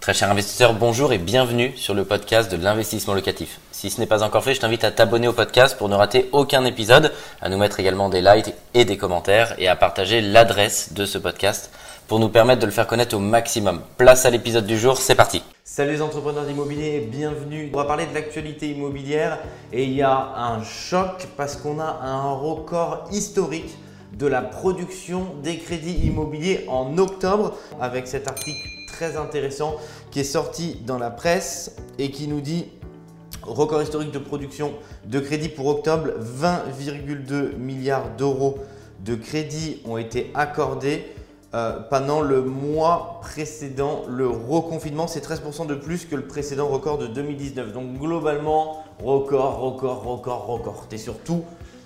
Très cher investisseur, bonjour et bienvenue sur le podcast de l'investissement locatif. Si ce n'est pas encore fait, je t'invite à t'abonner au podcast pour ne rater aucun épisode, à nous mettre également des likes et des commentaires et à partager l'adresse de ce podcast pour nous permettre de le faire connaître au maximum. Place à l'épisode du jour, c'est parti. Salut les entrepreneurs d'immobilier, bienvenue. On va parler de l'actualité immobilière et il y a un choc parce qu'on a un record historique de la production des crédits immobiliers en octobre avec cet article très intéressant qui est sorti dans la presse et qui nous dit record historique de production de crédits pour octobre, 20,2 milliards d'euros de crédits ont été accordés. Euh, pendant le mois précédent, le reconfinement, c'est 13% de plus que le précédent record de 2019. Donc globalement, record, record, record, record. Tu es sur tous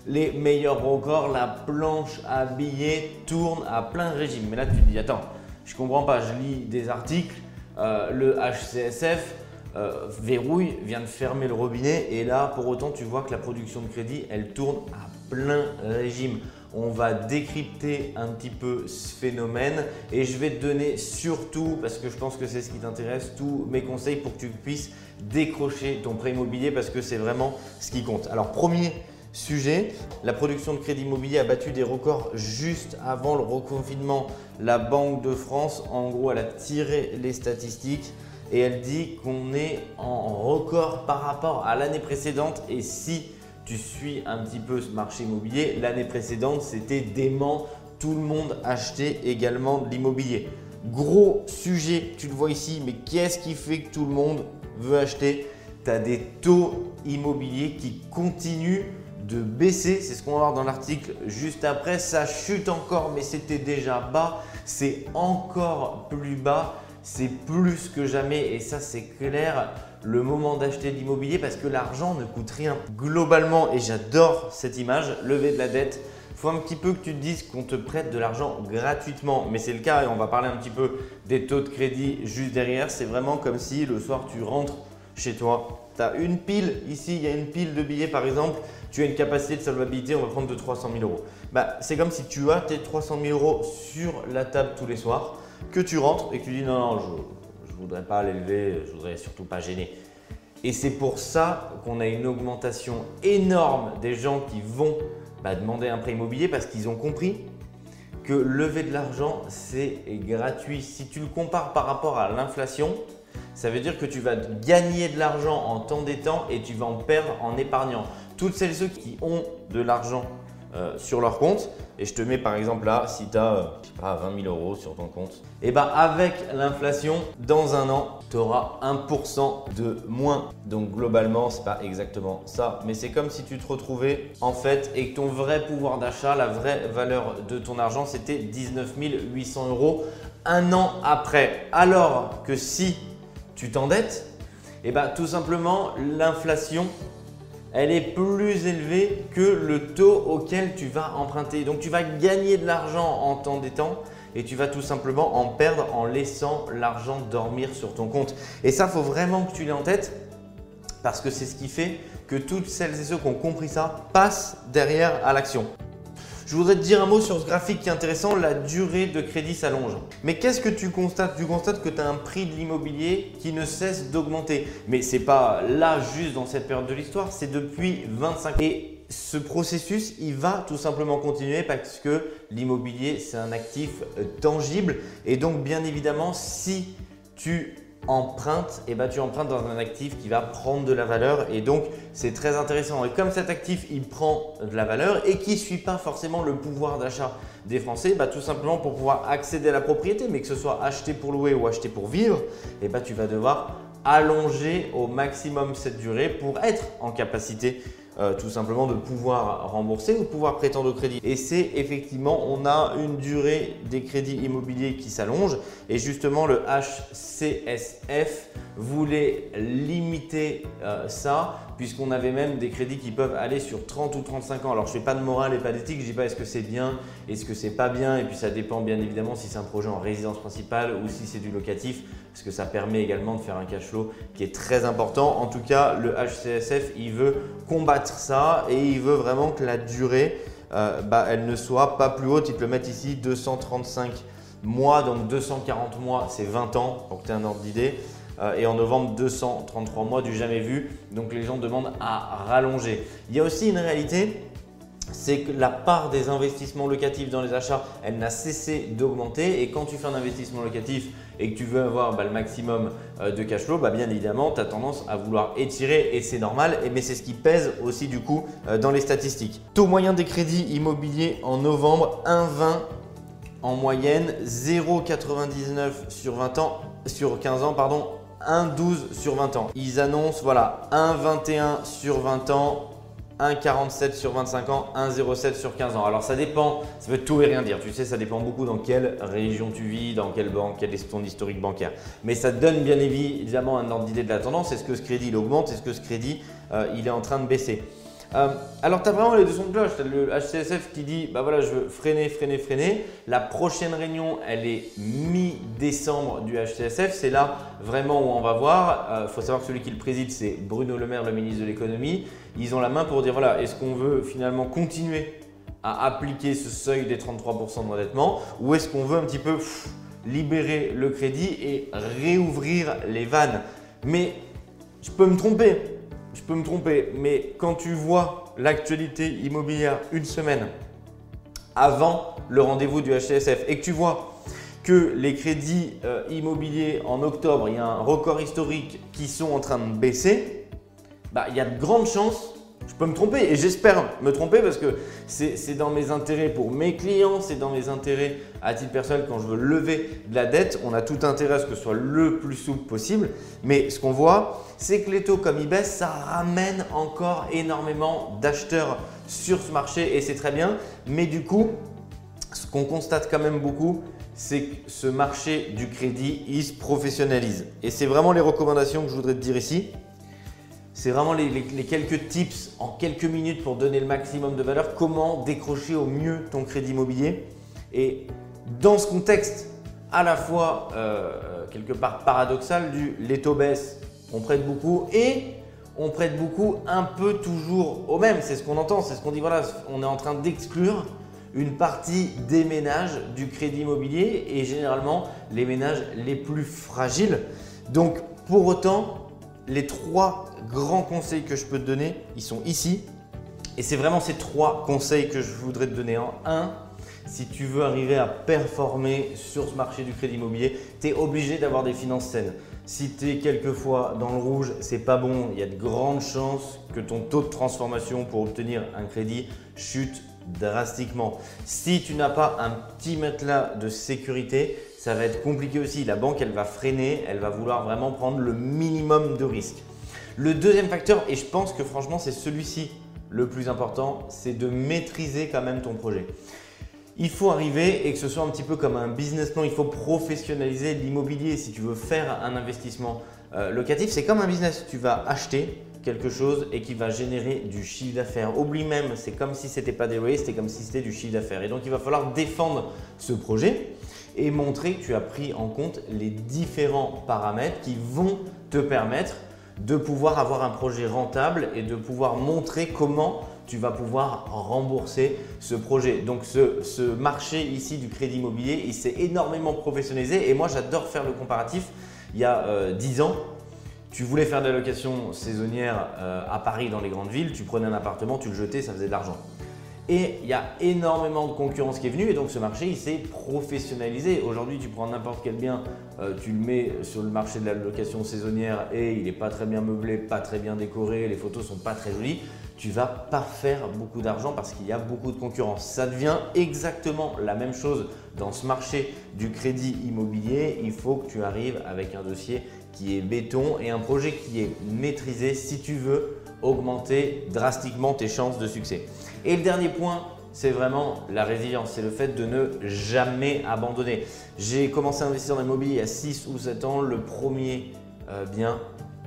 les meilleurs records. La planche à billets tourne à plein régime. Mais là, tu te dis, attends, je comprends pas, je lis des articles, euh, le HCSF euh, verrouille, vient de fermer le robinet et là pour autant tu vois que la production de crédit elle tourne à plein régime. On va décrypter un petit peu ce phénomène et je vais te donner surtout, parce que je pense que c'est ce qui t'intéresse, tous mes conseils pour que tu puisses décrocher ton prêt immobilier parce que c'est vraiment ce qui compte. Alors premier sujet. La production de crédit immobilier a battu des records juste avant le reconfinement. La Banque de France, en gros, elle a tiré les statistiques et elle dit qu'on est en record par rapport à l'année précédente. Et si tu suis un petit peu ce marché immobilier, l'année précédente, c'était dément. Tout le monde achetait également de l'immobilier. Gros sujet, tu le vois ici, mais qu'est-ce qui fait que tout le monde veut acheter? Tu as des taux immobiliers qui continuent de baisser. C'est ce qu'on va voir dans l'article juste après. Ça chute encore, mais c'était déjà bas. C'est encore plus bas. C'est plus que jamais. Et ça, c'est clair. Le moment d'acheter de l'immobilier parce que l'argent ne coûte rien. Globalement, et j'adore cette image, lever de la dette. faut un petit peu que tu te dises qu'on te prête de l'argent gratuitement. Mais c'est le cas et on va parler un petit peu des taux de crédit juste derrière. C'est vraiment comme si le soir tu rentres chez toi. Tu as une pile, ici il y a une pile de billets par exemple, tu as une capacité de solvabilité, on va prendre de 300 000 euros. Bah, c'est comme si tu as tes 300 000 euros sur la table tous les soirs, que tu rentres et que tu dis non, non, je ne voudrais pas l'élever, je voudrais surtout pas gêner. Et c'est pour ça qu'on a une augmentation énorme des gens qui vont bah, demander un prêt immobilier parce qu'ils ont compris que lever de l'argent, c'est gratuit. Si tu le compares par rapport à l'inflation, ça veut dire que tu vas gagner de l'argent en t'endettant et tu vas en perdre en épargnant. Toutes celles et ceux qui ont de l'argent euh, sur leur compte, et je te mets par exemple là, si tu as pas, 20 000 euros sur ton compte, et eh ben avec l'inflation, dans un an, tu auras 1% de moins. Donc globalement, c'est pas exactement ça, mais c'est comme si tu te retrouvais en fait et que ton vrai pouvoir d'achat, la vraie valeur de ton argent, c'était 19 800 euros un an après. Alors que si tu t'endettes, et eh bien tout simplement l'inflation elle est plus élevée que le taux auquel tu vas emprunter. Donc tu vas gagner de l'argent en t'endettant et tu vas tout simplement en perdre en laissant l'argent dormir sur ton compte. Et ça, il faut vraiment que tu l'aies en tête parce que c'est ce qui fait que toutes celles et ceux qui ont compris ça passent derrière à l'action. Je voudrais te dire un mot sur ce graphique qui est intéressant, la durée de crédit s'allonge. Mais qu'est-ce que tu constates? Tu constates que tu as un prix de l'immobilier qui ne cesse d'augmenter. Mais ce n'est pas là juste dans cette période de l'histoire, c'est depuis 25 ans. Et ce processus, il va tout simplement continuer parce que l'immobilier, c'est un actif euh, tangible. Et donc, bien évidemment, si tu emprunte, et ben, tu empruntes dans un actif qui va prendre de la valeur et donc c'est très intéressant. Et comme cet actif il prend de la valeur et qui ne suit pas forcément le pouvoir d'achat des Français, bah, tout simplement pour pouvoir accéder à la propriété, mais que ce soit acheter pour louer ou acheter pour vivre, et ben, tu vas devoir allonger au maximum cette durée pour être en capacité euh, tout simplement de pouvoir rembourser ou de pouvoir prétendre au crédit. Et c'est effectivement, on a une durée des crédits immobiliers qui s'allonge et justement le HCSF voulait limiter euh, ça puisqu'on avait même des crédits qui peuvent aller sur 30 ou 35 ans. Alors je ne fais pas de morale et pas d'éthique, je ne dis pas est-ce que c'est bien, est-ce que c'est pas bien, et puis ça dépend bien évidemment si c'est un projet en résidence principale ou si c'est du locatif, parce que ça permet également de faire un cash flow qui est très important. En tout cas, le HCSF, il veut combattre ça et il veut vraiment que la durée, euh, bah, elle ne soit pas plus haute. Ils te le mettent ici, 235 mois, donc 240 mois, c'est 20 ans pour que tu aies un ordre d'idée. Euh, et en novembre, 233 mois du jamais vu. Donc les gens demandent à rallonger. Il y a aussi une réalité, c'est que la part des investissements locatifs dans les achats, elle n'a cessé d'augmenter. Et quand tu fais un investissement locatif et que tu veux avoir bah, le maximum euh, de cash flow, bah, bien évidemment, tu as tendance à vouloir étirer et c'est normal. mais c'est ce qui pèse aussi du coup euh, dans les statistiques. Taux moyen des crédits immobiliers en novembre, 1,20 en moyenne, 0,99 sur 20 ans, sur 15 ans, pardon, 1,12 sur 20 ans. Ils annoncent voilà 1,21 sur 20 ans, 1,47 sur 25 ans, 1,07 sur 15 ans. Alors ça dépend, ça veut tout et rien dire. Tu sais, ça dépend beaucoup dans quelle région tu vis, dans quelle banque, quel est ton historique bancaire. Mais ça donne bien évidemment un ordre d'idée de la tendance. Est-ce que ce crédit il augmente? Est-ce que ce crédit euh, il est en train de baisser? Euh, alors, tu as vraiment les deux sons de cloche. Tu as le HCSF qui dit bah voilà, je veux freiner, freiner, freiner. La prochaine réunion, elle est mi-décembre du HCSF. C'est là vraiment où on va voir. Il euh, faut savoir que celui qui le préside, c'est Bruno Le Maire, le ministre de l'économie. Ils ont la main pour dire voilà, est-ce qu'on veut finalement continuer à appliquer ce seuil des 33% d'endettement ou est-ce qu'on veut un petit peu libérer le crédit et réouvrir les vannes? Mais je peux me tromper je peux me tromper, mais quand tu vois l'actualité immobilière une semaine avant le rendez-vous du HCSF et que tu vois que les crédits euh, immobiliers en octobre, il y a un record historique qui sont en train de baisser, bah, il y a de grandes chances je peux me tromper et j'espère me tromper parce que c'est dans mes intérêts pour mes clients, c'est dans mes intérêts à titre personnel quand je veux lever de la dette. On a tout intérêt à ce que ce soit le plus souple possible. Mais ce qu'on voit, c'est que les taux comme ils baissent, ça ramène encore énormément d'acheteurs sur ce marché et c'est très bien. Mais du coup, ce qu'on constate quand même beaucoup, c'est que ce marché du crédit, il se professionnalise. Et c'est vraiment les recommandations que je voudrais te dire ici. C'est vraiment les, quelques tips en quelques minutes pour donner le maximum de valeur. Comment décrocher au mieux ton crédit immobilier. Et dans ce contexte, à la fois euh, quelque part paradoxal du les taux baissent, on prête beaucoup et on prête beaucoup un peu toujours au même. C'est ce qu'on entend, c'est ce qu'on dit. Voilà, on est en train d'exclure une partie des ménages du crédit immobilier et généralement les ménages les plus fragiles. Donc pour autant, les trois grands conseils que je peux te donner, ils sont ici. Et c'est vraiment ces trois conseils que je voudrais te donner. En un, si tu veux arriver à performer sur ce marché du crédit immobilier, tu es obligé d'avoir des finances saines. Si tu es quelquefois dans le rouge, c'est pas bon. Il y a de grandes chances que ton taux de transformation pour obtenir un crédit chute drastiquement. Si tu n'as pas un petit matelas de sécurité, ça va être compliqué aussi. La banque, elle va freiner, elle va vouloir vraiment prendre le minimum de risques. Le deuxième facteur, et je pense que franchement c'est celui-ci le plus important, c'est de maîtriser quand même ton projet. Il faut arriver et que ce soit un petit peu comme un business plan, il faut professionnaliser l'immobilier. Si tu veux faire un investissement euh, locatif, c'est comme un business. Tu vas acheter, quelque chose et qui va générer du chiffre d'affaires. Oublie même, c'est comme si ce n'était pas des loyers, c'était comme si c'était du chiffre d'affaires. Et donc il va falloir défendre ce projet et montrer que tu as pris en compte les différents paramètres qui vont te permettre de pouvoir avoir un projet rentable et de pouvoir montrer comment tu vas pouvoir rembourser ce projet. Donc ce, marché ici du crédit immobilier, il s'est énormément professionnalisé et moi j'adore faire le comparatif. Il y a 10 euh, ans, tu voulais faire de la location saisonnière euh, à Paris dans les grandes villes, tu prenais un appartement, tu le jetais, ça faisait de l'argent. Et il y a énormément de concurrence qui est venue et donc ce marché il s'est professionnalisé. Aujourd'hui tu prends n'importe quel bien, euh, tu le mets sur le marché de la location saisonnière et il n'est pas très bien meublé, pas très bien décoré, les photos sont pas très jolies, tu vas pas faire beaucoup d'argent parce qu'il y a beaucoup de concurrence. Ça devient exactement la même chose dans ce marché du crédit immobilier. Il faut que tu arrives avec un dossier qui est béton et un projet qui est maîtrisé si tu veux augmenter drastiquement tes chances de succès. Et le dernier point, c'est vraiment la résilience, c'est le fait de ne jamais abandonner. J'ai commencé à investir dans l'immobilier il y a 6 ou 7 ans. Le premier euh, bien,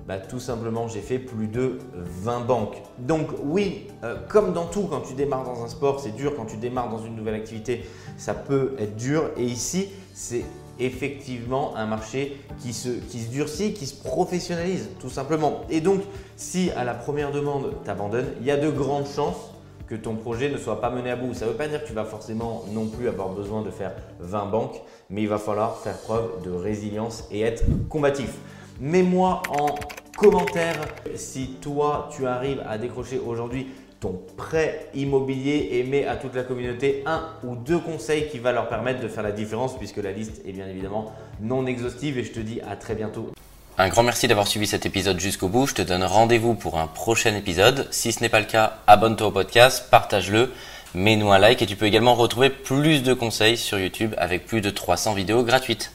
bah, tout simplement, j'ai fait plus de 20 banques. Donc oui, euh, comme dans tout, quand tu démarres dans un sport, c'est dur. Quand tu démarres dans une nouvelle activité, ça peut être dur. Et ici, c'est effectivement un marché qui se, durcit, qui se professionnalise tout simplement. Et donc, si à la première demande, tu abandonnes, il y a de grandes chances que ton projet ne soit pas mené à bout. Ça ne veut pas dire que tu vas forcément non plus avoir besoin de faire 20 banques, mais il va falloir faire preuve de résilience et être combatif. Mets-moi en commentaire si toi tu arrives à décrocher aujourd'hui ton prêt immobilier et mets à toute la communauté un ou deux conseils qui va leur permettre de faire la différence puisque la liste est bien évidemment non exhaustive et je te dis à très bientôt. Un grand merci d'avoir suivi cet épisode jusqu'au bout. Je te donne rendez-vous pour un prochain épisode. Si ce n'est pas le cas, abonne-toi au podcast, partage-le, mets-nous un like et tu peux également retrouver plus de conseils sur YouTube avec plus de 300 vidéos gratuites.